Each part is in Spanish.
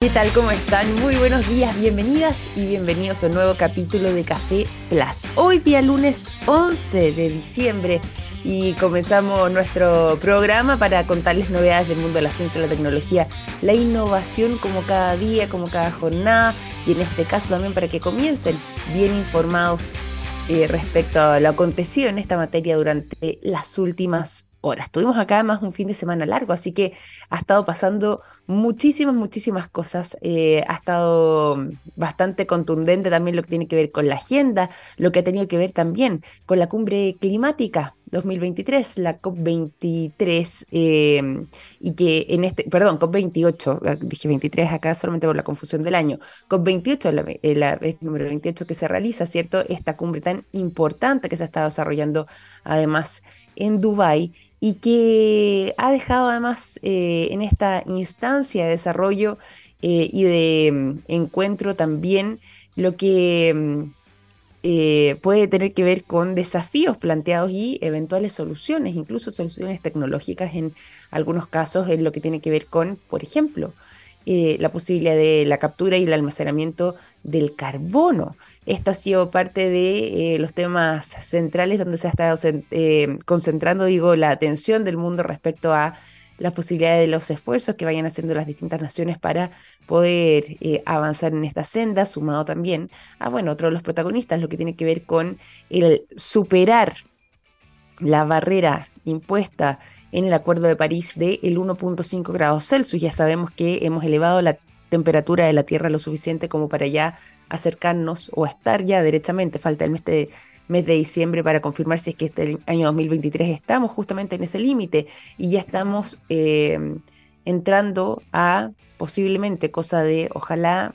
¿Qué tal? ¿Cómo están? Muy buenos días, bienvenidas y bienvenidos a un nuevo capítulo de Café Plus. Hoy día lunes 11 de diciembre y comenzamos nuestro programa para contarles novedades del mundo de la ciencia, la tecnología, la innovación como cada día, como cada jornada y en este caso también para que comiencen bien informados eh, respecto a lo acontecido en esta materia durante las últimas horas. Tuvimos acá más un fin de semana largo, así que ha estado pasando muchísimas, muchísimas cosas. Eh, ha estado bastante contundente también lo que tiene que ver con la agenda, lo que ha tenido que ver también con la cumbre climática 2023, la COP23, eh, y que en este, perdón, COP28, ah, dije 23 acá solamente por la confusión del año, COP28 la, eh, la vez número 28 que se realiza, ¿cierto? Esta cumbre tan importante que se ha estado desarrollando además en Dubái y que ha dejado además eh, en esta instancia de desarrollo eh, y de mm, encuentro también lo que mm, eh, puede tener que ver con desafíos planteados y eventuales soluciones, incluso soluciones tecnológicas en algunos casos en lo que tiene que ver con, por ejemplo, eh, la posibilidad de la captura y el almacenamiento del carbono. Esto ha sido parte de eh, los temas centrales donde se ha estado eh, concentrando, digo, la atención del mundo respecto a las posibilidades de los esfuerzos que vayan haciendo las distintas naciones para poder avanzar en esta senda, sumado también a, bueno, otro de los protagonistas, lo que tiene que ver con el superar la barrera impuesta en el Acuerdo de París de el 1.5 grados Celsius. Ya sabemos que hemos elevado la temperatura de la Tierra lo suficiente como para ya acercarnos o estar ya derechamente. Falta el mes de, diciembre para confirmar si es que este año 2023 estamos justamente en ese límite y ya estamos eh, entrando a posiblemente cosa de ojalá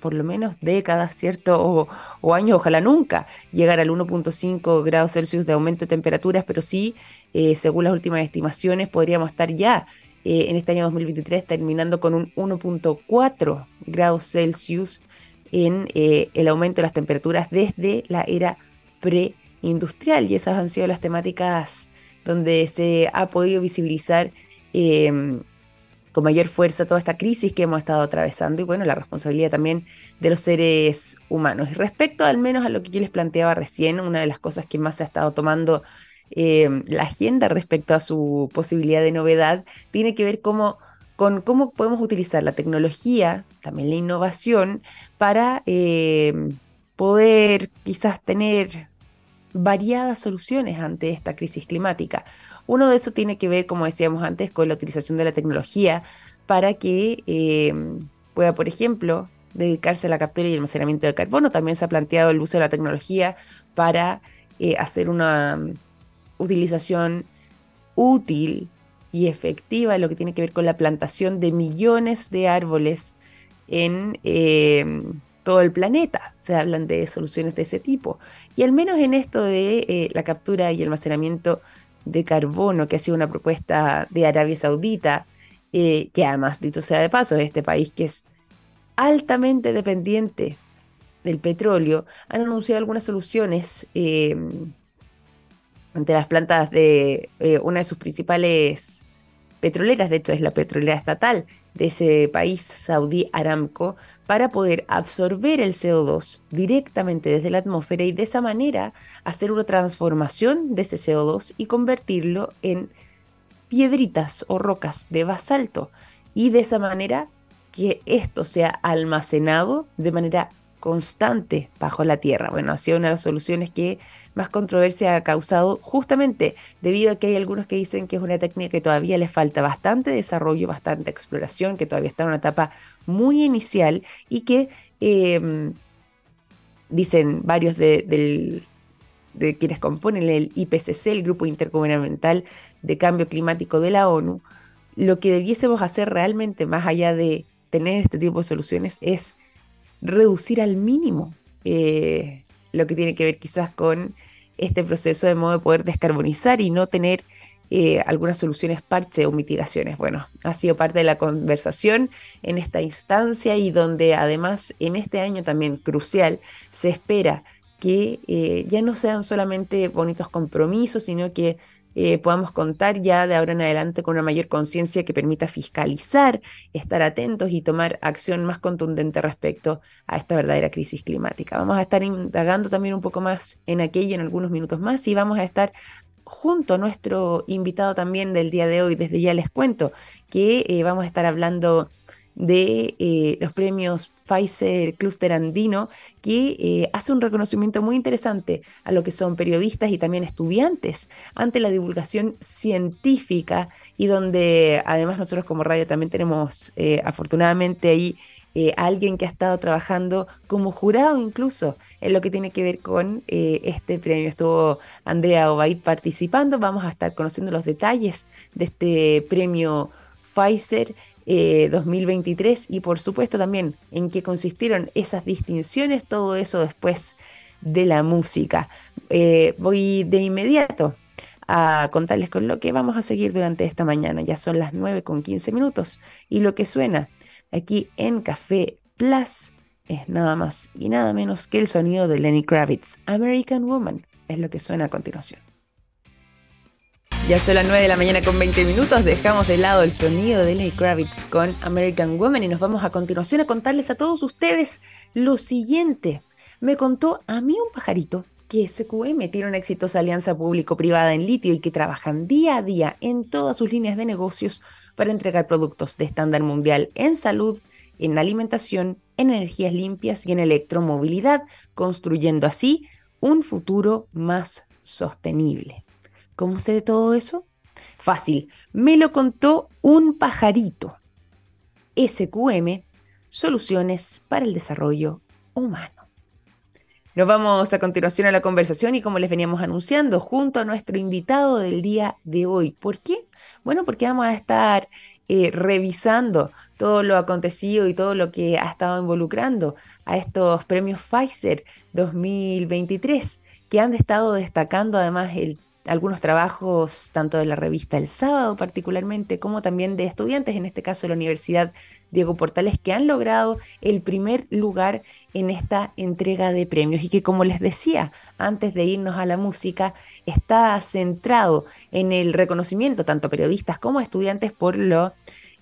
por lo menos décadas, ¿cierto? O, años, ojalá nunca llegar al 1.5 grados Celsius de aumento de temperaturas, pero sí, eh, según las últimas estimaciones, podríamos estar ya eh, en este año 2023 terminando con un 1.4 grados Celsius en eh, el aumento de las temperaturas desde la era preindustrial. Y esas han sido las temáticas donde se ha podido visibilizar con mayor fuerza toda esta crisis que hemos estado atravesando y bueno, la responsabilidad también de los seres humanos. Respecto al menos a lo que yo les planteaba recién, una de las cosas que más se ha estado tomando eh, la agenda respecto a su posibilidad de novedad tiene que ver cómo, con cómo podemos utilizar la tecnología, también la innovación, para eh, poder quizás tener variadas soluciones ante esta crisis climática. Uno de esos tiene que ver, como decíamos antes, con la utilización de la tecnología para que eh, pueda, por ejemplo, dedicarse a la captura y almacenamiento de carbono. También se ha planteado el uso de la tecnología para eh, hacer una mm, utilización útil y efectiva en lo que tiene que ver con la plantación de millones de árboles en eh, todo el planeta. Se hablan de soluciones de ese tipo. Y al menos en esto de la captura y almacenamiento de carbono, que ha sido una propuesta de Arabia Saudita, eh, que además, dicho sea de paso, este país que es altamente dependiente del petróleo, han anunciado algunas soluciones em, ante las plantas de eh, una de sus principales petroleras, de hecho es la petrolera estatal de ese país, Saudi Aramco, para poder absorber el CO2 directamente desde la atmósfera y de esa manera hacer una transformación de ese CO2 y convertirlo en piedritas o rocas de basalto. Y de esa manera que esto sea almacenado de manera constante bajo la tierra. Bueno, ha sido una de las soluciones que más controversia ha causado justamente debido a que hay algunos que dicen que es una técnica que todavía le falta bastante desarrollo, bastante exploración, que todavía está en una etapa muy inicial y que em, dicen varios de, de quienes componen el IPCC, el Grupo Intergubernamental de Cambio Climático de la ONU, lo que debiésemos hacer realmente más allá de tener este tipo de soluciones es reducir al mínimo eh, lo que tiene que ver quizás con este proceso de modo de poder descarbonizar y no tener eh, algunas soluciones parche o mitigaciones. Bueno, ha sido parte de la conversación en esta instancia y donde además en este año también crucial se espera que eh, ya no sean solamente bonitos compromisos, sino que eh, podamos contar ya de ahora en adelante con una mayor conciencia que permita fiscalizar, estar atentos y tomar acción más contundente respecto a esta verdadera crisis climática. Vamos a estar indagando también un poco más en aquello en algunos minutos más y vamos a estar junto a nuestro invitado también del día de hoy, desde ya les cuento que eh, vamos a estar hablando de eh, los premios Pfizer Cluster Andino, que eh, hace un reconocimiento muy interesante a lo que son periodistas y también estudiantes ante la divulgación científica y donde además nosotros como radio también tenemos eh, afortunadamente ahí alguien que ha estado trabajando como jurado incluso en lo que tiene que ver con este premio. Estuvo Andrea Obaid participando, vamos a estar conociendo los detalles de este premio Pfizer 2023 eh, y por supuesto también en qué consistieron esas distinciones, todo eso después de la música. Eh, voy de inmediato a contarles con lo que vamos a seguir durante esta mañana. Ya son las 9 con 15 minutos y lo que suena aquí en Café Plus es nada más y nada menos que el sonido de Lenny Kravitz, American Woman, es lo que suena a continuación. Ya son las 9 de la mañana con 20 minutos, dejamos de lado el sonido de Lenny Kravitz con American Woman y nos vamos a continuación a contarles a todos ustedes lo siguiente. Me contó a mí un pajarito que SQM tiene una exitosa alianza público-privada en litio y que trabajan día a día en todas sus líneas de negocios para entregar productos de estándar mundial en salud, en alimentación, en energías limpias y en electromovilidad, construyendo así un futuro más sostenible. ¿Cómo sé de todo eso? Fácil, me lo contó un pajarito. SQM, Soluciones para el Desarrollo Humano. Nos vamos a continuación a la conversación y como les veníamos anunciando, junto a nuestro invitado del día de hoy. ¿Por qué? Bueno, porque vamos a estar eh, revisando todo lo acontecido y todo lo que ha estado involucrando a estos premios Pfizer 2023, que han estado destacando además el algunos trabajos tanto de la revista El Sábado particularmente como también de estudiantes, en este caso de la Universidad Diego Portales, que han logrado el primer lugar en esta entrega de premios. Y que como les decía antes de irnos a la música, está centrado en el reconocimiento tanto periodistas como estudiantes por lo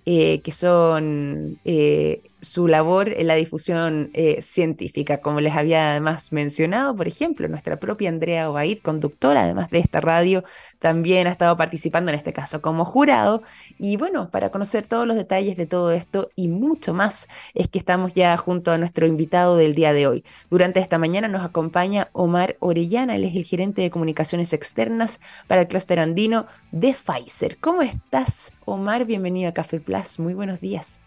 eh, que son eh, su labor en la difusión eh, científica, como les había además mencionado, por ejemplo, nuestra propia Andrea Obaid, conductora además de esta radio, también ha estado participando en este caso como jurado. Y bueno, para conocer todos los detalles de todo esto y mucho más, es que estamos ya junto a nuestro invitado del día de hoy. Durante esta mañana nos acompaña Omar Orellana, él es el gerente de comunicaciones externas para el clúster andino de Pfizer. ¿Cómo estás, Omar? Bienvenido a Café Plus. Muy buenos días.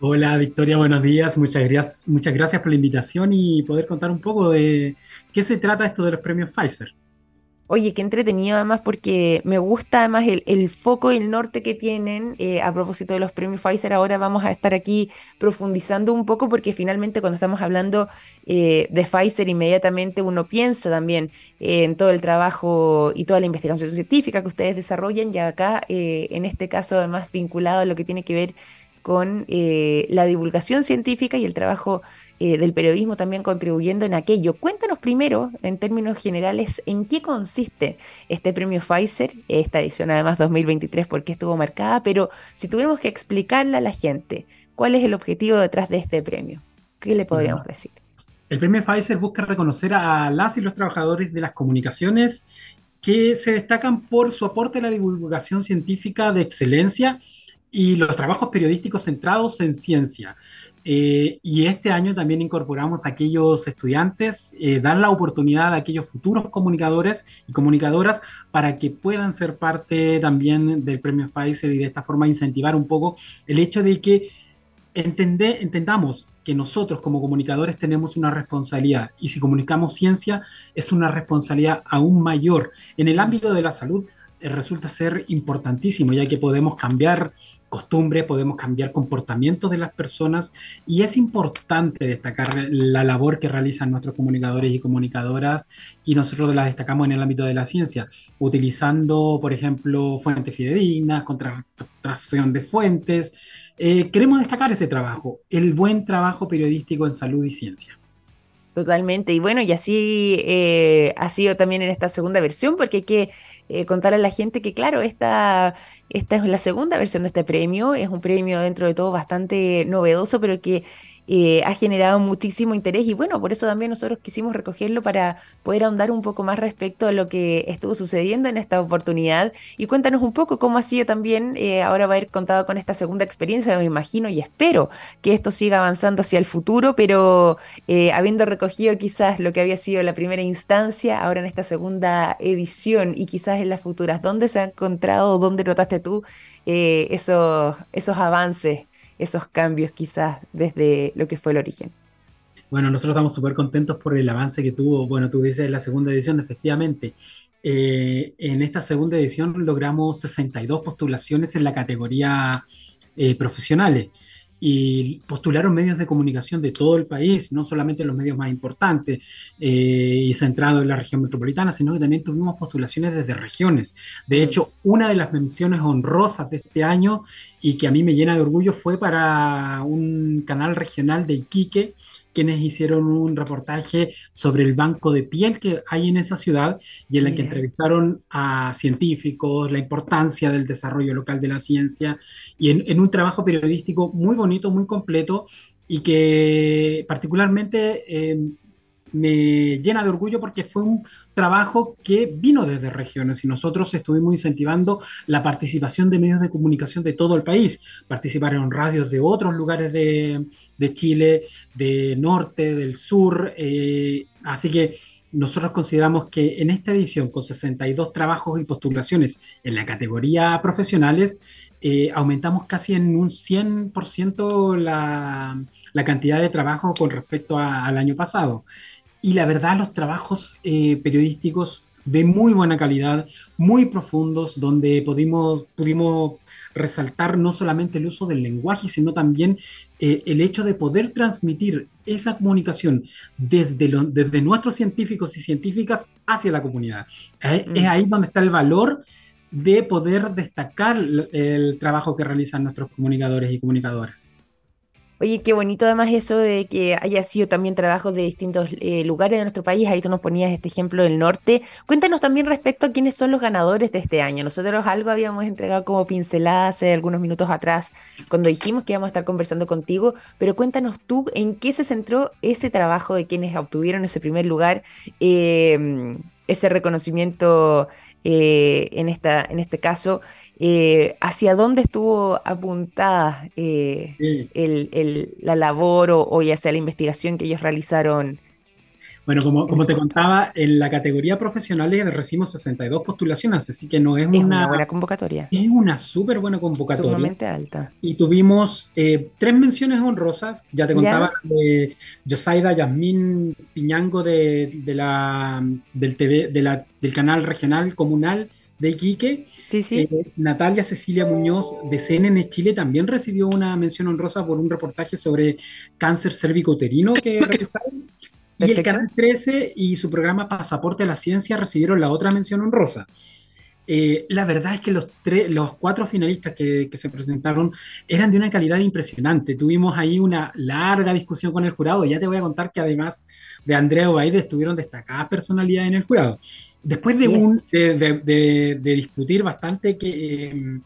Hola Victoria, buenos días. Muchas gracias, muchas gracias por la invitación y poder contar un poco de qué se trata esto de los premios Pfizer. Oye, qué entretenido además porque me gusta además el, foco y el norte que tienen. Eh, a propósito de los premios Pfizer, ahora vamos a estar aquí profundizando un poco porque finalmente cuando estamos hablando eh, de Pfizer, inmediatamente uno piensa también en todo el trabajo y toda la investigación científica que ustedes desarrollan y acá, eh, en este caso además vinculado a lo que tiene que ver con eh, la divulgación científica y el trabajo eh, del periodismo también contribuyendo en aquello. Cuéntanos primero, en términos generales, en qué consiste este premio Pfizer, esta edición además 2023, por qué estuvo marcada, pero si tuviéramos que explicarle a la gente cuál es el objetivo detrás de este premio, ¿qué le podríamos decir? El premio Pfizer busca reconocer a las y los trabajadores de las comunicaciones que se destacan por su aporte a la divulgación científica de excelencia y los trabajos periodísticos centrados en ciencia. Eh, y este año también incorporamos a aquellos estudiantes, eh, dar la oportunidad a aquellos futuros comunicadores y comunicadoras para que puedan ser parte también del premio Pfizer y de esta forma incentivar un poco el hecho de que entende, entendamos que nosotros como comunicadores tenemos una responsabilidad y si comunicamos ciencia es una responsabilidad aún mayor. En el ámbito de la salud resulta ser importantísimo, ya que podemos cambiar costumbres, podemos cambiar comportamientos de las personas y es importante destacar la labor que realizan nuestros comunicadores y comunicadoras y nosotros la destacamos en el ámbito de la ciencia, utilizando, por ejemplo, fuentes fidedignas, contratación de fuentes. Eh, queremos destacar ese trabajo, el buen trabajo periodístico en salud y ciencia. Totalmente. Y bueno, y así eh, ha sido también en esta segunda versión, porque hay que eh, contar a la gente que, claro, esta, esta es la segunda versión de este premio, es un premio dentro de todo bastante novedoso, pero que eh, ha generado muchísimo interés y bueno, por eso también nosotros quisimos recogerlo para poder ahondar un poco más respecto a lo que estuvo sucediendo en esta oportunidad y cuéntanos un poco cómo ha sido también eh, ahora va a haber contado con esta segunda experiencia, me imagino y espero que esto siga avanzando hacia el futuro, pero eh, habiendo recogido quizás lo que había sido la primera instancia, ahora en esta segunda edición y quizás en las futuras, ¿dónde se ha encontrado, dónde notaste tú esos, esos avances? Esos cambios quizás desde lo que fue el origen. Bueno, nosotros estamos súper contentos por el avance que tuvo, bueno, tú dices la segunda edición, efectivamente. Eh, en esta segunda edición logramos 62 postulaciones en la categoría eh, profesionales y postularon medios de comunicación de todo el país, no solamente los medios más importantes eh, y centrados en la región metropolitana, sino que también tuvimos postulaciones desde regiones. De hecho, una de las menciones honrosas de este año y que a mí me llena de orgullo fue para un canal regional de Iquique quienes hicieron un reportaje sobre el banco de piel que hay en esa ciudad y en la que entrevistaron a científicos, la importancia del desarrollo local de la ciencia y en, un trabajo periodístico muy bonito, muy completo y que particularmente eh, me llena de orgullo porque fue un trabajo que vino desde regiones y nosotros estuvimos incentivando la participación de medios de comunicación de todo el país. Participaron radios de otros lugares de, Chile, de norte, del sur. Eh, así que nosotros consideramos que en esta edición, con 62 trabajos y postulaciones en la categoría profesionales, eh, aumentamos casi en un 100% la, la, cantidad de trabajo con respecto al año pasado y la verdad los trabajos eh, periodísticos de muy buena calidad, muy profundos, donde pudimos, pudimos resaltar no solamente el uso del lenguaje, sino también eh, el hecho de poder transmitir esa comunicación desde, desde nuestros científicos y científicas hacia la comunidad. Es mm. ahí donde está el valor de poder destacar el trabajo que realizan nuestros comunicadores y comunicadoras. Oye, qué bonito además eso de que haya sido también trabajo de distintos eh, lugares de nuestro país. Ahí tú nos ponías este ejemplo del norte. Cuéntanos también respecto a quiénes son los ganadores de este año. Nosotros algo habíamos entregado como pincelada hace algunos minutos atrás cuando dijimos que íbamos a estar conversando contigo, pero cuéntanos tú en qué se centró ese trabajo de quienes obtuvieron ese primer lugar. Eh, ese reconocimiento eh, en, esta, en este caso, eh, hacia dónde estuvo apuntada eh, la labor o, o, ya sea la investigación que ellos realizaron bueno, como, como te contaba, en la categoría profesional recibimos 62 postulaciones, así que no es, una, buena convocatoria. Es una súper buena convocatoria. Sumamente alta. Y tuvimos eh, tres menciones honrosas. Ya te contaba de Josaida Yasmín Piñango de, la, del, TV, de la, del canal regional comunal de Iquique. Sí, sí. Eh, Natalia Cecilia Muñoz de CNN Chile también recibió una mención honrosa por un reportaje sobre cáncer cervicouterino que realizaron. Y el Canal 13 y su programa Pasaporte a la Ciencia recibieron la otra mención honrosa. Eh, la verdad es que los, tres, los cuatro finalistas que, se presentaron eran de una calidad impresionante. Tuvimos ahí una larga discusión con el jurado. Ya te voy a contar que además de Andrea Obaide estuvieron destacadas personalidades en el jurado. Después de, un, de, discutir bastante que... Em,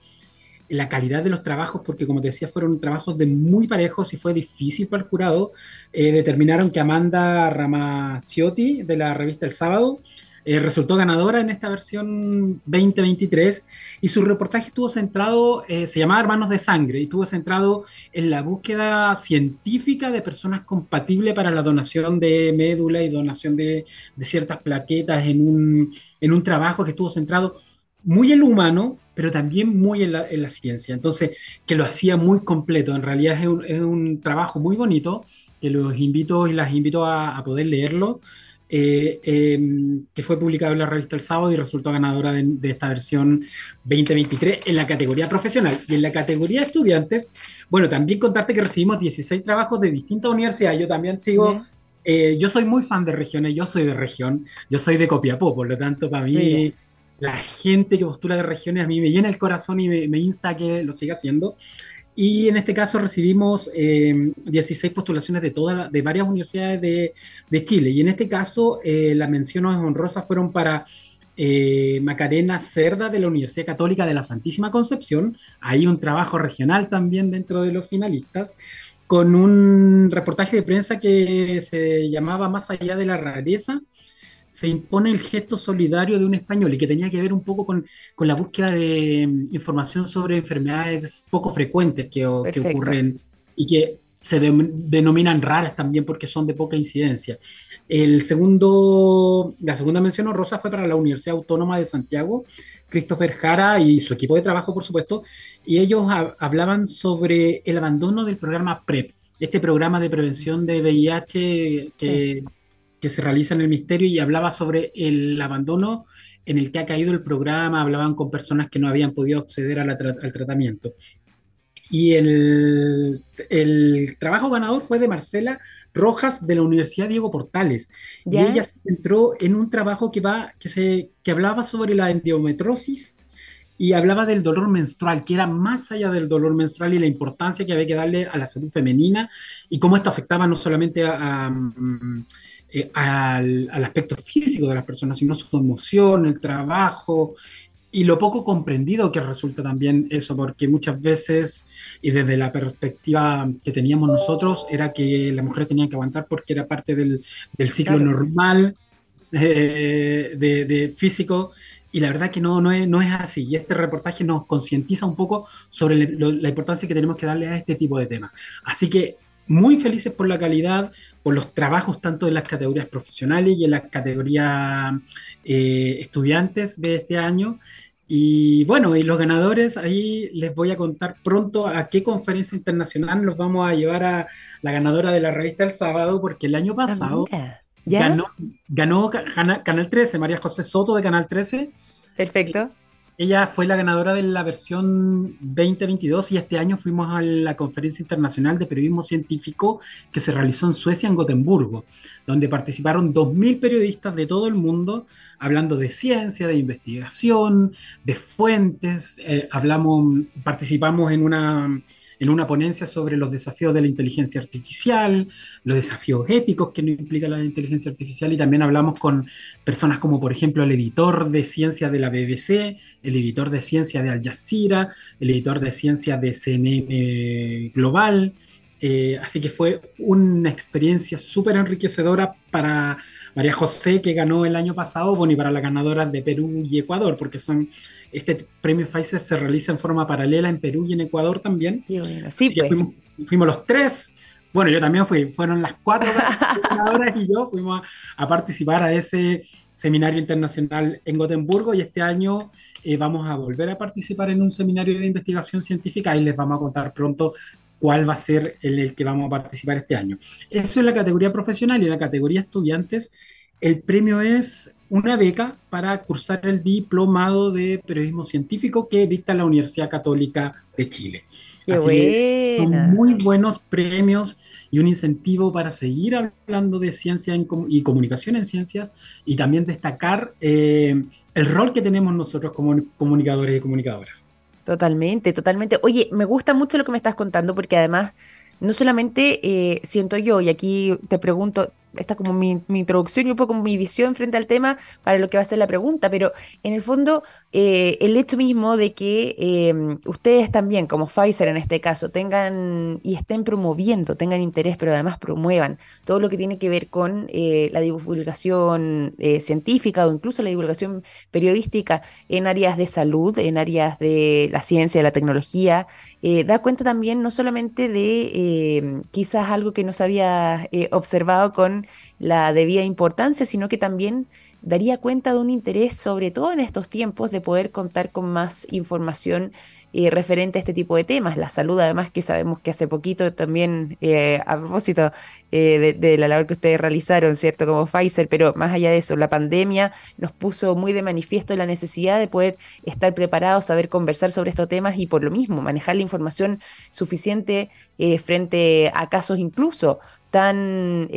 la calidad de los trabajos, porque como te decía, fueron trabajos de muy parejos y fue difícil para el jurado. Eh, determinaron que Amanda Ramaciotti, de la revista El Sábado, eh, resultó ganadora en esta versión 2023 y su reportaje estuvo centrado, eh, se llamaba Hermanos de Sangre, y estuvo centrado en la búsqueda científica de personas compatibles para la donación de médula y donación de, de ciertas plaquetas en un, en un trabajo que estuvo centrado muy en lo humano, pero también muy en la, en la ciencia. Entonces, que lo hacía muy completo. En realidad es un, es un, trabajo muy bonito, que los invito y las invito a, a poder leerlo, eh, em, que fue publicado en la revista El Sábado y resultó ganadora de, de, esta versión 2023 en la categoría profesional. Y en la categoría estudiantes, bueno, también contarte que recibimos 16 trabajos de distintas universidades. Yo también sigo... Eh, yo soy muy fan de regiones, yo soy de región, yo soy de Copiapó, por lo tanto, para mí la gente que postula de regiones a mí me llena el corazón y me, insta a que lo siga haciendo. Y en este caso recibimos 16 eh, postulaciones de, toda, de varias universidades de, de, Chile. Y en este caso eh, las menciones honrosas fueron para eh, Macarena Cerda de la Universidad Católica de la Santísima Concepción. Hay un trabajo regional también dentro de los finalistas, con un reportaje de prensa que se llamaba Más allá de la rareza, se impone el gesto solidario de un español y que tenía que ver un poco con, con la búsqueda de mm, información sobre enfermedades poco frecuentes que, que ocurren y que se denominan raras también porque son de poca incidencia. El segundo, la segunda mención honrosa fue para la Universidad Autónoma de Santiago, Christopher Jara y su equipo de trabajo, por supuesto, y ellos hablaban sobre el abandono del programa PrEP, este programa de prevención de VIH que, que se realiza en el Ministerio y hablaba sobre el abandono en el que ha caído el programa, hablaban con personas que no habían podido acceder al tratamiento. Y el, el, trabajo ganador fue de Marcela Rojas de la Universidad Diego Portales. Y ella se centró en un trabajo que, va, que, se, que hablaba sobre la endometrosis y hablaba del dolor menstrual, que era más allá del dolor menstrual y la importancia que había que darle a la salud femenina y cómo esto afectaba no solamente a, mm, eh, al, al, aspecto físico de las personas, sino su emoción, el trabajo, y lo poco comprendido que resulta también eso, porque muchas veces, y desde la perspectiva que teníamos nosotros, era que las mujeres tenían que aguantar porque era parte del, del ciclo normal eh, de, de, físico, y la verdad que no, no, es, no es así. Y este reportaje nos concientiza un poco sobre la importancia que tenemos que darle a este tipo de temas. Así que muy felices por la calidad, por los trabajos tanto en las categorías profesionales y en las categorías eh, estudiantes de este año. Y bueno, y los ganadores, ahí les voy a contar pronto a qué conferencia internacional los vamos a llevar a la ganadora de la revista el sábado, porque el año pasado ganó, ganó Canal 13, María José Soto de Canal 13. Perfecto. Ella fue la ganadora de la versión 2022 y este año fuimos a la Conferencia Internacional de Periodismo Científico que se realizó en Suecia, en Gotemburgo, donde participaron 2.000 periodistas de todo el mundo hablando de ciencia, de investigación, de fuentes. Eh, hablamos, participamos en una en una ponencia sobre los desafíos de la inteligencia artificial, los desafíos éticos que implica la inteligencia artificial y también hablamos con personas como por ejemplo el editor de ciencia de la BBC, el editor de ciencia de Al Jazeera, el editor de ciencia de CNN Global. Eh, así que fue una experiencia súper enriquecedora para María José, que ganó el año pasado, bueno, y para las ganadoras de Perú y Ecuador, porque son este premio Pfizer se realiza en forma paralela en Perú y en Ecuador también. sí, pues. fuimos, los tres. Bueno, yo también fui, fueron las cuatro ganadoras y yo fuimos a, participar a ese seminario internacional en Gotemburgo y este año eh, vamos a volver a participar en un seminario de investigación científica y les vamos a contar pronto cuál va a ser el, el que vamos a participar este año. Eso es la categoría profesional y en la categoría estudiantes el premio es una beca para cursar el diplomado de periodismo científico que dicta la Universidad Católica de Chile. Qué son muy buenos premios y un incentivo para seguir hablando de ciencia y comunicación en ciencias y también destacar eh, el rol que tenemos nosotros como comunicadores y comunicadoras. Totalmente, totalmente. Oye, me gusta mucho lo que me estás contando porque además no solamente eh, siento yo, y aquí te pregunto, esta como mi, introducción y un poco mi visión frente al tema para lo que va a ser la pregunta, pero en el fondo eh, el hecho mismo de que em, ustedes también, como Pfizer en este caso, tengan y estén promoviendo, tengan interés, pero además promuevan todo lo que tiene que ver con eh, la divulgación eh, científica o incluso la divulgación periodística en áreas de salud, en áreas de la ciencia, de la tecnología, da cuenta también no solamente de em, quizás algo que no se había observado con la debida importancia, sino que también daría cuenta de un interés, sobre todo en estos tiempos, de poder contar con más información eh, referente a este tipo de temas. La salud, además, que sabemos que hace poquito también, eh, a propósito eh, de, la labor que ustedes realizaron, ¿cierto? Como Pfizer, pero más allá de eso, la pandemia nos puso muy de manifiesto la necesidad de poder estar preparados, saber conversar sobre estos temas y por lo mismo, manejar la información suficiente frente a casos incluso tan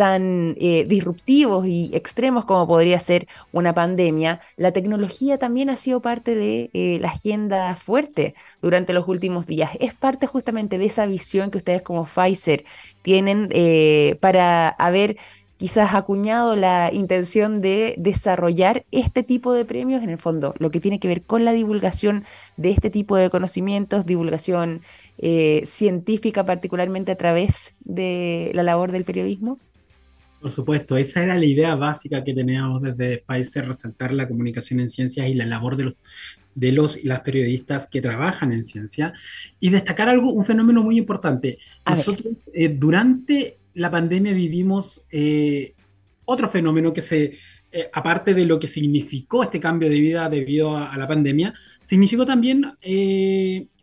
tan eh, disruptivos y extremos como podría ser una pandemia, la tecnología también ha sido parte de eh, la agenda fuerte durante los últimos días. Es parte justamente de esa visión que ustedes como Pfizer tienen eh, para haber quizás acuñado la intención de desarrollar este tipo de premios, en el fondo, lo que tiene que ver con la divulgación de este tipo de conocimientos, divulgación eh, científica particularmente a través de la labor del periodismo? Por supuesto, esa era la idea básica que teníamos desde Pfizer, resaltar la comunicación en ciencias y la labor de los, de los y las periodistas que trabajan en ciencia y destacar algo, un fenómeno muy importante. Nosotros eh, durante la pandemia vivimos eh, otro fenómeno que se, eh, aparte de lo que significó este cambio de vida debido a, la pandemia, significó también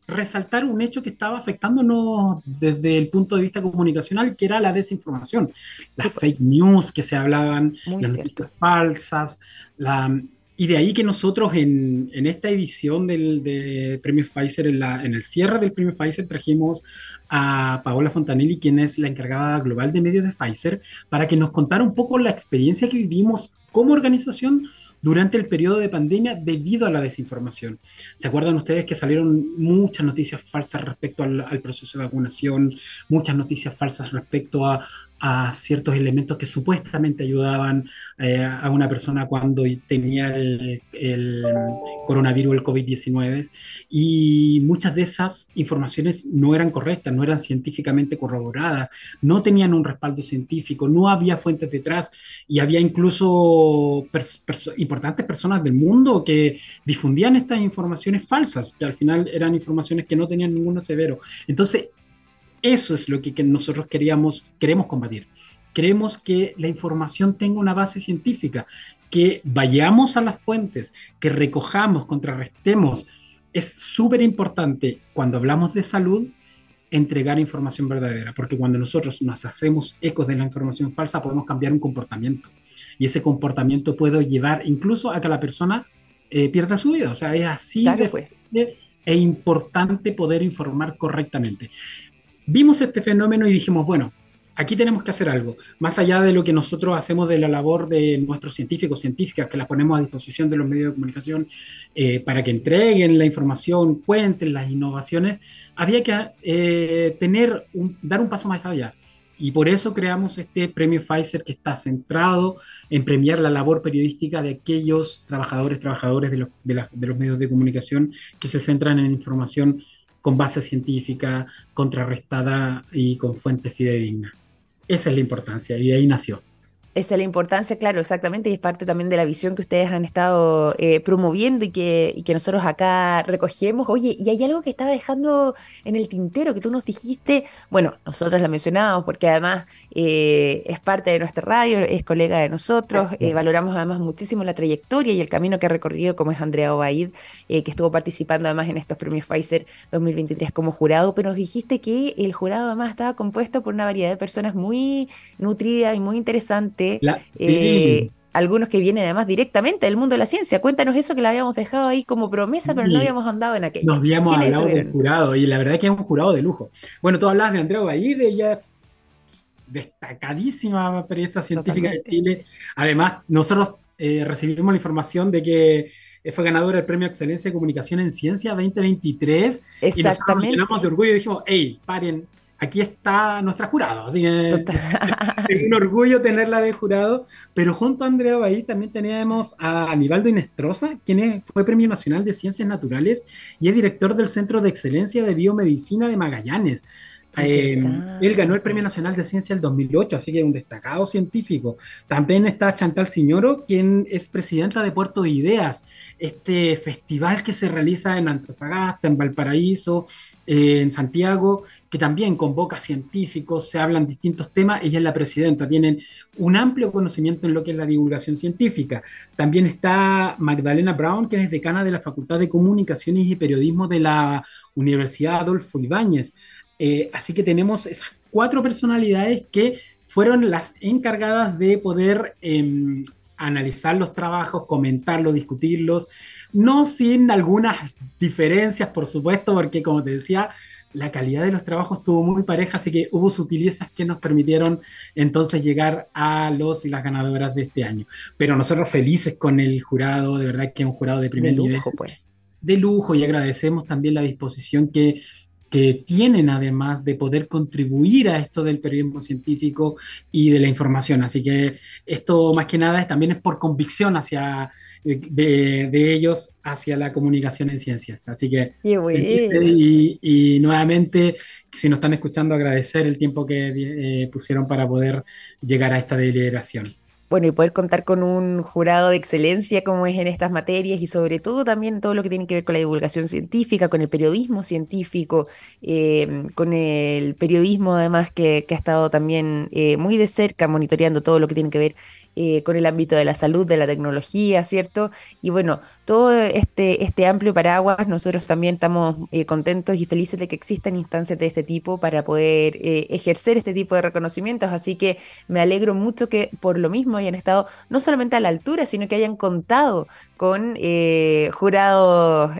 resaltar un hecho que estaba afectándonos desde el punto de vista comunicacional, que era la desinformación, las fake news que se hablaban, las noticias falsas, la, y de ahí que nosotros en, en esta edición del de premio Pfizer, en, la, en, el cierre del premio Pfizer, trajimos a Paola Fontanelli, quien es la encargada global de medios de Pfizer, para que nos contara un poco la experiencia que vivimos como organización durante el periodo de pandemia debido a la desinformación. ¿Se acuerdan ustedes que salieron muchas noticias falsas respecto al, al proceso de vacunación, muchas noticias falsas respecto a, a ciertos elementos que supuestamente ayudaban eh, a una persona cuando tenía el, el coronavirus, el COVID-19, y muchas de esas informaciones no eran correctas, no eran científicamente corroboradas, no tenían un respaldo científico, no había fuentes detrás y había incluso importantes personas del mundo que difundían estas informaciones falsas, que al final eran informaciones que no tenían ningún severo. Entonces, eso es lo que, nosotros queríamos, queremos combatir. Queremos que la información tenga una base científica, que vayamos a las fuentes, que recojamos, contrarrestemos. Es súper importante cuando hablamos de salud entregar información verdadera, porque cuando nosotros nos hacemos ecos de la información falsa podemos cambiar un comportamiento y ese comportamiento puede llevar incluso a que la persona eh, pierda su vida. O sea, es así de pues. e importante poder informar correctamente vimos este fenómeno y dijimos, bueno, aquí tenemos que hacer algo, más allá de lo que nosotros hacemos de la labor de nuestros científicos, científicas, que las ponemos a disposición de los medios de comunicación eh, para que entreguen la información, cuenten las innovaciones, había que eh, tener dar un paso más allá. Y por eso creamos este premio Pfizer que está centrado en premiar la labor periodística de aquellos trabajadores, trabajadores de los, de los medios de comunicación que se centran en información con base científica, contrarrestada y con fuentes fidedignas. Esa es la importancia y ahí nació. Esa es la importancia, claro, exactamente, y es parte también de la visión que ustedes han estado eh, promoviendo y que, y que nosotros acá recogemos. Oye, y hay algo que estaba dejando en el tintero que tú nos dijiste, bueno, nosotros la mencionábamos porque además eh, es parte de nuestra radio, es colega de nosotros, eh, valoramos además muchísimo la trayectoria y el camino que ha recorrido, como es Andrea Obaid, que estuvo participando además en estos premios Pfizer 2023 como jurado, pero nos dijiste que el jurado además estaba compuesto por una variedad de personas muy nutridas y muy interesantes eh, algunos que vienen además directamente del mundo de la ciencia. Cuéntanos eso que la habíamos dejado ahí como promesa, pero no habíamos andado en aquello. Nos habíamos hablado del jurado y la verdad es que es un jurado de lujo. Bueno, tú hablabas de Andrea de ella destacadísima periodista científica de Chile. Además, nosotros eh, recibimos la información de que fue ganadora del Premio Excelencia de Comunicación en Ciencia 2023. Exactamente. Y nos llenamos de orgullo y dijimos, hey, paren, aquí está nuestra jurado, así que es un orgullo tenerla de jurado, pero junto a Andrea Bahí también teníamos a Aníbaldo Inestrosa, quien fue Premio Nacional de Ciencias Naturales y es director del Centro de Excelencia de Biomedicina de Magallanes. Eh, él ganó el Premio Nacional de Ciencia el 2008, así que es un destacado científico. También está Chantal Signoro, quien es presidenta de Puerto de Ideas, este festival que se realiza en Antofagasta, en Valparaíso, eh, en Santiago, que también convoca científicos, se hablan distintos temas. Ella es la presidenta, tienen un amplio conocimiento en lo que es la divulgación científica. También está Magdalena Brown, que es decana de la Facultad de Comunicaciones y Periodismo de la Universidad Adolfo Ibáñez. Eh, así que tenemos esas cuatro personalidades que fueron las encargadas de poder em, analizar los trabajos, comentarlos, discutirlos, no sin algunas diferencias, por supuesto, porque como te decía, la calidad de los trabajos estuvo muy pareja, así que hubo sutilezas que nos permitieron entonces llegar a los y las ganadoras de este año. Pero nosotros felices con el jurado, de verdad que es un jurado de primer de lujo, Pues. De lujo y agradecemos también la disposición que que tienen además de poder contribuir a esto del periodismo científico y de la información. Así que esto más que nada también es por convicción hacia de, ellos hacia la comunicación en ciencias. Así que y, y, nuevamente, si nos están escuchando, agradecer el tiempo que eh, pusieron para poder llegar a esta deliberación. Bueno, y poder contar con un jurado de excelencia como es en estas materias y sobre todo también todo lo que tiene que ver con la divulgación científica, con el periodismo científico, em, con el periodismo además que, ha estado también eh, muy de cerca monitoreando todo lo que tiene que ver eh, con el ámbito de la salud, de la tecnología, ¿cierto? Y bueno, todo este, este amplio paraguas, nosotros también estamos eh, contentos y felices de que existan instancias de este tipo para poder eh, ejercer este tipo de reconocimientos, así que me alegro mucho que por lo mismo hayan estado no solamente a la altura, sino que hayan contado con jurados,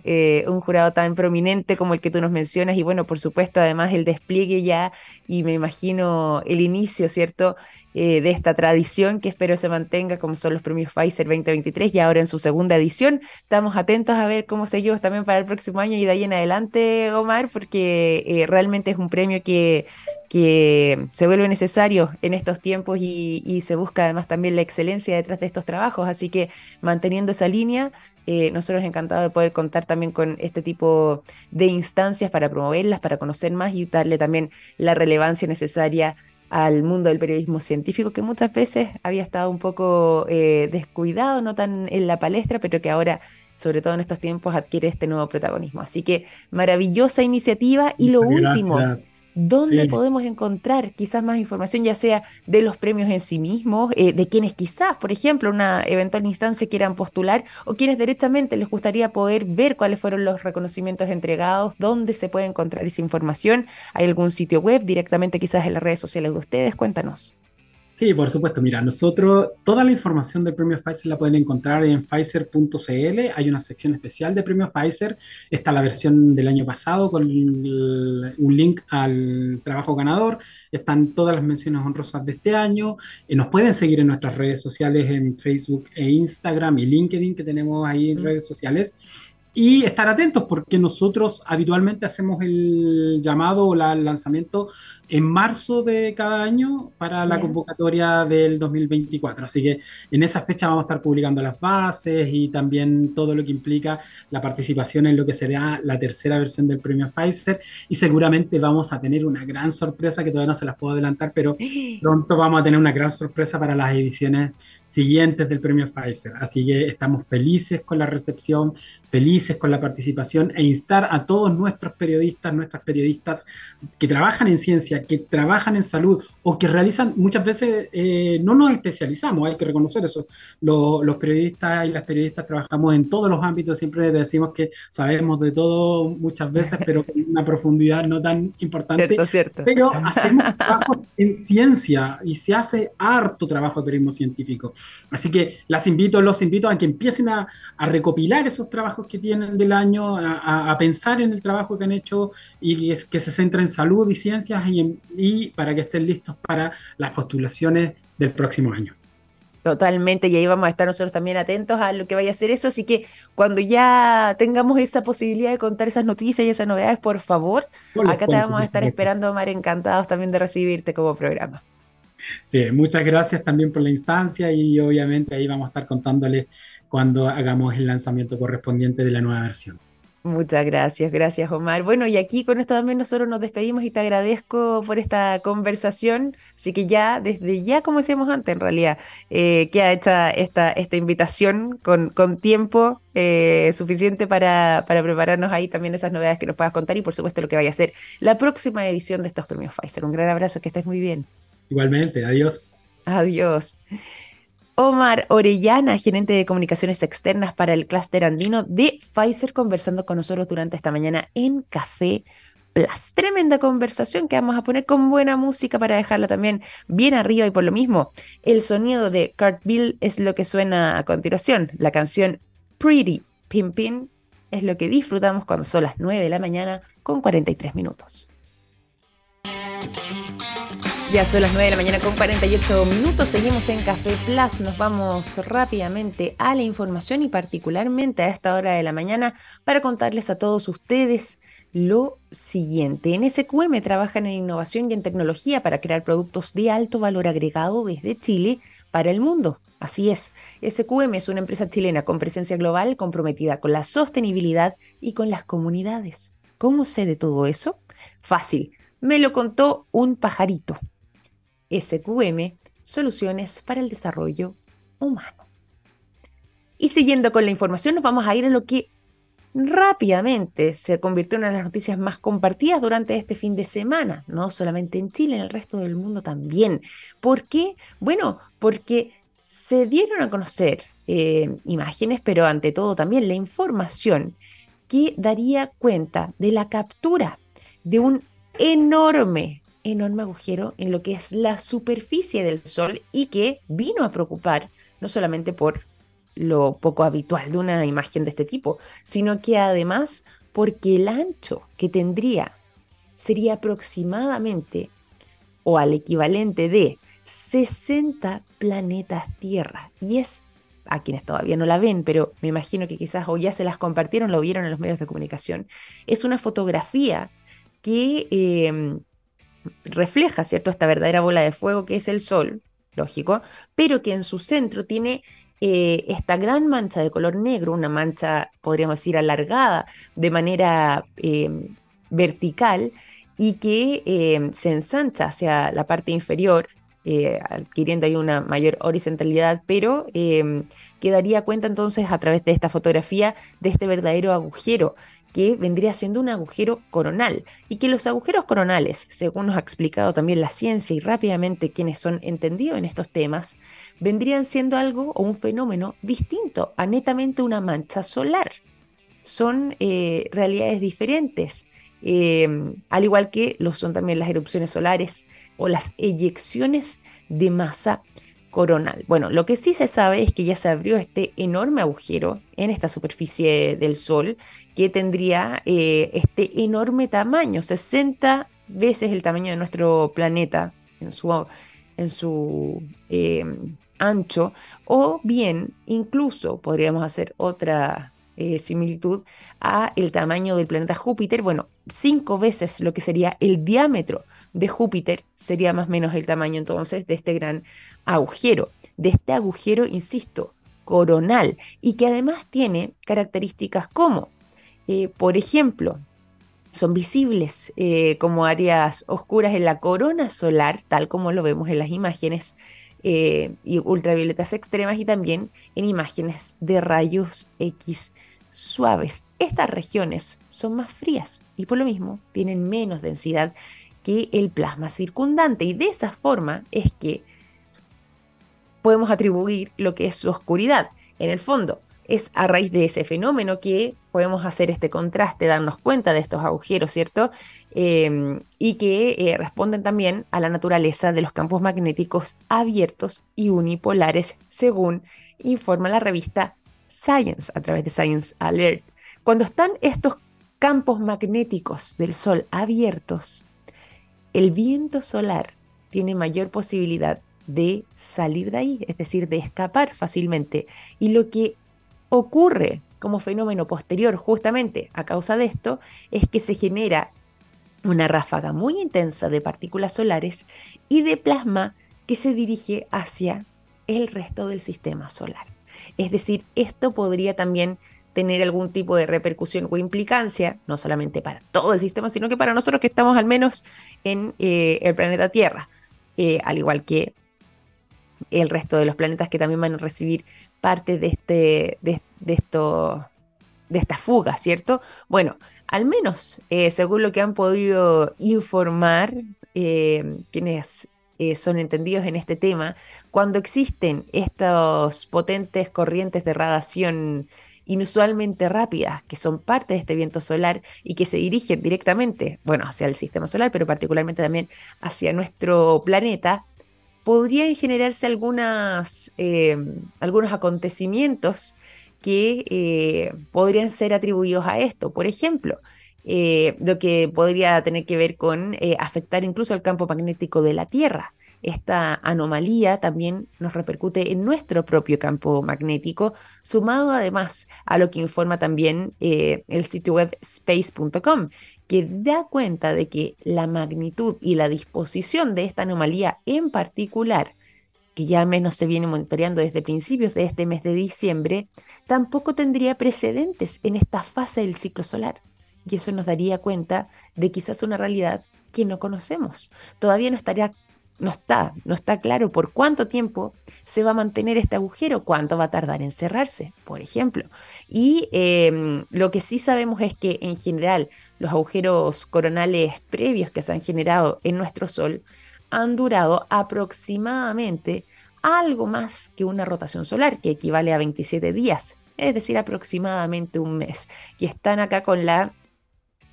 un jurado tan prominente como el que tú nos mencionas y bueno, por supuesto, además el despliegue ya y me imagino el inicio, ¿cierto? Eh, de esta tradición que espero se mantenga, como son los premios Pfizer 2023 y ahora en su segunda edición. Estamos atentos a ver cómo seguimos también para el próximo año y de ahí en adelante, Omar, porque eh, realmente es un premio que, que se vuelve necesario en estos tiempos y, se busca además también la excelencia detrás de estos trabajos. Así que manteniendo esa línea, eh, nosotros encantados de poder contar también con este tipo de instancias para promoverlas, para conocer más y darle también la relevancia necesaria al mundo del periodismo científico que muchas veces había estado un poco eh, descuidado, no tan en la palestra, pero que ahora, sobre todo en estos tiempos, adquiere este nuevo protagonismo. Así que maravillosa iniciativa y lo último, ¿Dónde podemos encontrar quizás más información, ya sea de los premios en sí mismos, eh, de quienes quizás, por ejemplo, una eventual instancia quieran postular o quienes directamente les gustaría poder ver cuáles fueron los reconocimientos entregados, dónde se puede encontrar esa información? ¿Hay algún sitio web directamente quizás en las redes sociales de ustedes? Cuéntanos. Sí, por supuesto. Mira, nosotros toda la información del premio Pfizer la pueden encontrar en Pfizer.cl. Hay una sección especial de premio Pfizer. Está la versión del año pasado con un link al trabajo ganador. Están todas las menciones honrosas de este año. y nos pueden seguir en nuestras redes sociales en Facebook e Instagram y LinkedIn que tenemos ahí en redes sociales y estar atentos porque nosotros habitualmente hacemos el llamado o el lanzamiento en marzo de cada año para la convocatoria del 2024. Así que en esa fecha vamos a estar publicando las bases y también todo lo que implica la participación en lo que será la tercera versión del premio Pfizer. Y seguramente vamos a tener una gran sorpresa que todavía no se las puedo adelantar, pero pronto vamos a tener una gran sorpresa para las ediciones siguientes del premio Pfizer. Así que estamos felices con la recepción, felices con la participación e instar a todos nuestros periodistas, nuestras periodistas que trabajan en ciencia, que trabajan en salud o que realizan, muchas veces eh, no nos especializamos, hay que reconocer eso. los periodistas y las periodistas trabajamos en todos los ámbitos, siempre decimos que sabemos de todo muchas veces, pero con una profundidad no tan importante. Cierto, cierto. Pero hacemos trabajos en ciencia y se hace harto trabajo de periodismo científico. Así que las invito, los invito a que empiecen a, a recopilar esos trabajos que tienen del año, a, pensar en el trabajo que han hecho y que, se centra en salud y ciencias y, para que estén listos para las postulaciones del próximo año. Totalmente, y ahí vamos a estar nosotros también atentos a lo que vaya a ser eso, así que cuando ya tengamos esa posibilidad de contar esas noticias y esas novedades, por favor, acá te vamos a estar esperando, Mar, encantados también de recibirte como programa. Sí, muchas gracias también por la instancia y obviamente ahí vamos a estar contándoles cuando hagamos el lanzamiento correspondiente de la nueva versión. Muchas gracias, gracias Omar. Bueno, y aquí con esto también nosotros nos despedimos y te agradezco por esta conversación. Así que ya, desde ya, como decíamos antes, en realidad, eh, queda hecha esta, esta invitación con, con tiempo eh, suficiente para, para prepararnos ahí también esas novedades que nos puedas contar y por supuesto lo que vaya a ser la próxima edición de estos premios Pfizer. Un gran abrazo, que estés muy bien. Igualmente, adiós. Adiós. Omar Orellana, gerente de comunicaciones externas para el clúster andino de Pfizer, conversando con nosotros durante esta mañana en Café Plus. Tremenda conversación que vamos a poner con buena música para dejarla también bien arriba y por lo mismo, el sonido de Cartville es lo que suena a continuación. La canción Pretty Pimpin es lo que disfrutamos cuando son las 9 de la mañana con 43 minutos. Ya son las 9 de la mañana con 48 minutos. Seguimos en Café Plus. Nos vamos rápidamente a la información y particularmente a esta hora de la mañana para contarles a todos ustedes lo siguiente. En SQM trabajan en innovación y en tecnología para crear productos de alto valor agregado desde Chile para el mundo. Así es, SQM es una empresa chilena con presencia global comprometida con la sostenibilidad y con las comunidades. ¿Cómo sé de todo eso? Fácil, me lo contó un pajarito. SQM, Soluciones para el Desarrollo Humano. Y siguiendo con la información, nos vamos a ir a lo que rápidamente se convirtió en una de las noticias más compartidas durante este fin de semana, no solamente en Chile, en el resto del mundo también. ¿Por qué? Bueno, porque se dieron a conocer eh, imágenes, pero ante todo también la información que daría cuenta de la captura de un enorme enorme agujero en lo que es la superficie del Sol y que vino a preocupar no solamente por lo poco habitual de una imagen de este tipo, sino que además porque el ancho que tendría sería aproximadamente o al equivalente de 60 planetas Tierra. Y es, a quienes todavía no la ven, pero me imagino que quizás o ya se las compartieron, lo vieron en los medios de comunicación, es una fotografía que em, refleja, ¿cierto?, esta verdadera bola de fuego que es el Sol, lógico, pero que en su centro tiene eh, esta gran mancha de color negro, una mancha, podríamos decir, alargada de manera em, vertical y que em, se ensancha hacia la parte inferior, eh, adquiriendo ahí una mayor horizontalidad, pero eh, quedaría cuenta entonces a través de esta fotografía de este verdadero agujero que vendría siendo un agujero coronal y que los agujeros coronales, según nos ha explicado también la ciencia y rápidamente quienes son entendidos en estos temas, vendrían siendo algo o un fenómeno distinto a netamente una mancha solar. Son eh, realidades diferentes, em, al igual que lo son también las erupciones solares o las eyecciones de masa coronal. Bueno, lo que sí se sabe es que ya se abrió este enorme agujero en esta superficie del Sol que tendría eh, este enorme tamaño, 60 veces el tamaño de nuestro planeta en su, en su em, ancho, o bien incluso podríamos hacer otra eh, similitud a el tamaño del planeta Júpiter, bueno, cinco veces lo que sería el diámetro de Júpiter sería más o menos el tamaño entonces de este gran agujero, de este agujero, insisto, coronal, y que además tiene características como, eh, por ejemplo, son visibles eh, como áreas oscuras en la corona solar, tal como lo vemos en las imágenes ultravioletas extremas y también en imágenes de rayos X suaves. Estas regiones son más frías y por lo mismo tienen menos densidad que el plasma circundante y de esa forma es que podemos atribuir lo que es su oscuridad. En el fondo, es a raíz de ese fenómeno que podemos hacer este contraste, darnos cuenta de estos agujeros, ¿cierto? Em, y que eh, responden también a la naturaleza de los campos magnéticos abiertos y unipolares, según informa la revista Science a través de Science Alert. Cuando están estos campos magnéticos del Sol abiertos, el viento solar tiene mayor posibilidad de salir de ahí, es decir, de escapar fácilmente. Y lo que ocurre como fenómeno posterior justamente a causa de esto es que se genera una ráfaga muy intensa de partículas solares y de plasma que se dirige hacia el resto del sistema solar. Es decir, esto podría también tener algún tipo de repercusión o implicancia, no solamente para todo el sistema, sino que para nosotros que estamos al menos en eh, el planeta Tierra, eh, al igual que el resto de los planetas que también van a recibir parte de, este, de, esto, de esta fuga, ¿cierto? Bueno, al menos eh, según lo que han podido informar quienes son entendidos en este tema, cuando existen estas potentes corrientes de radiación inusualmente rápidas, que son parte de este viento solar y que se dirigen directamente, bueno, hacia el sistema solar, pero particularmente también hacia nuestro planeta, podrían generarse em, algunos acontecimientos que eh, podrían ser atribuidos a esto. Por ejemplo, eh, lo que podría tener que ver con eh, afectar incluso el campo magnético de la Tierra. Esta anomalía también nos repercute en nuestro propio campo magnético, sumado además a lo que informa también eh, el sitio web space.com, que da cuenta de que la magnitud y la disposición de esta anomalía en particular, que ya menos se viene monitoreando desde principios de este mes de diciembre, tampoco tendría precedentes en esta fase del ciclo solar. Y eso nos daría cuenta de quizás una realidad que no conocemos. Todavía no estaría no está, no está claro por cuánto tiempo se va a mantener este agujero, cuánto va a tardar en cerrarse, por ejemplo. Y em, lo que sí sabemos es que en general los agujeros coronales previos que se han generado en nuestro Sol han durado aproximadamente algo más que una rotación solar, que equivale a 27 días, es decir, aproximadamente un mes. Y están acá con la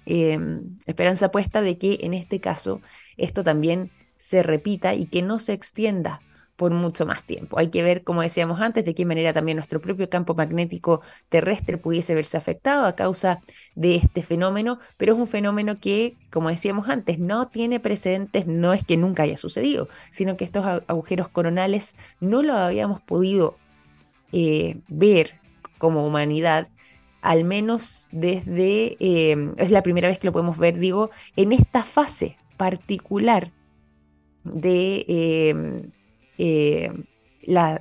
em, esperanza puesta de que en este caso esto también se repita y que no se extienda por mucho más tiempo. Hay que ver, como decíamos antes, de qué manera también nuestro propio campo magnético terrestre pudiese verse afectado a causa de este fenómeno, pero es un fenómeno que, como decíamos antes, no tiene precedentes, no es que nunca haya sucedido, sino que estos agujeros coronales no lo habíamos podido eh, ver como humanidad al menos desde, eh, es la primera vez que lo podemos ver, digo, en esta fase particular de em, em,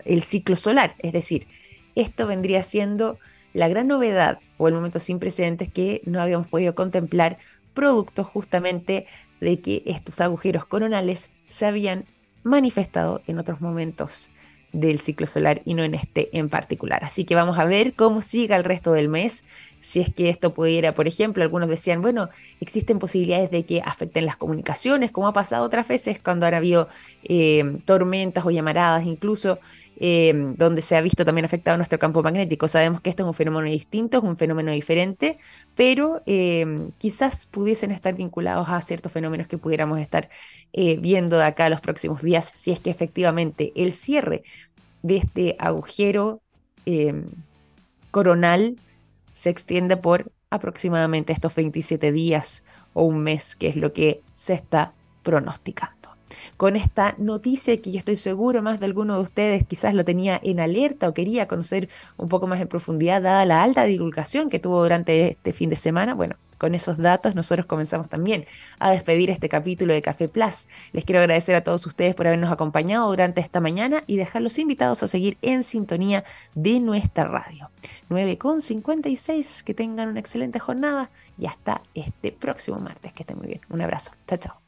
el ciclo solar. Es decir, esto vendría siendo la gran novedad o el momento sin precedentes que no habíamos podido contemplar, producto justamente de que estos agujeros coronales se habían manifestado en otros momentos del ciclo solar y no en este en particular. Así que vamos a ver cómo siga el resto del mes si es que esto pudiera, por ejemplo, algunos decían, bueno, existen posibilidades de que afecten las comunicaciones, como ha pasado otras veces cuando han habido eh, tormentas o llamaradas, incluso eh, donde se ha visto también afectado nuestro campo magnético. Sabemos que esto es un fenómeno distinto, es un fenómeno diferente, pero eh, quizás pudiesen estar vinculados a ciertos fenómenos que pudiéramos estar viendo de acá los próximos días, si es que efectivamente el cierre de este agujero coronal se extiende por aproximadamente estos 27 días o un mes, que es lo que se está pronosticando. Con esta noticia que yo estoy seguro más de alguno de ustedes quizás lo tenía en alerta o quería conocer un poco más en profundidad dada la alta divulgación que tuvo durante este fin de semana, bueno, con esos datos nosotros comenzamos también a despedir este capítulo de Café Plus. Les quiero agradecer a todos ustedes por habernos acompañado durante esta mañana y dejarlos invitados a seguir en sintonía de nuestra radio. 9.56, que tengan una excelente jornada y hasta este próximo martes. Que estén muy bien. Un abrazo. Chao, chao.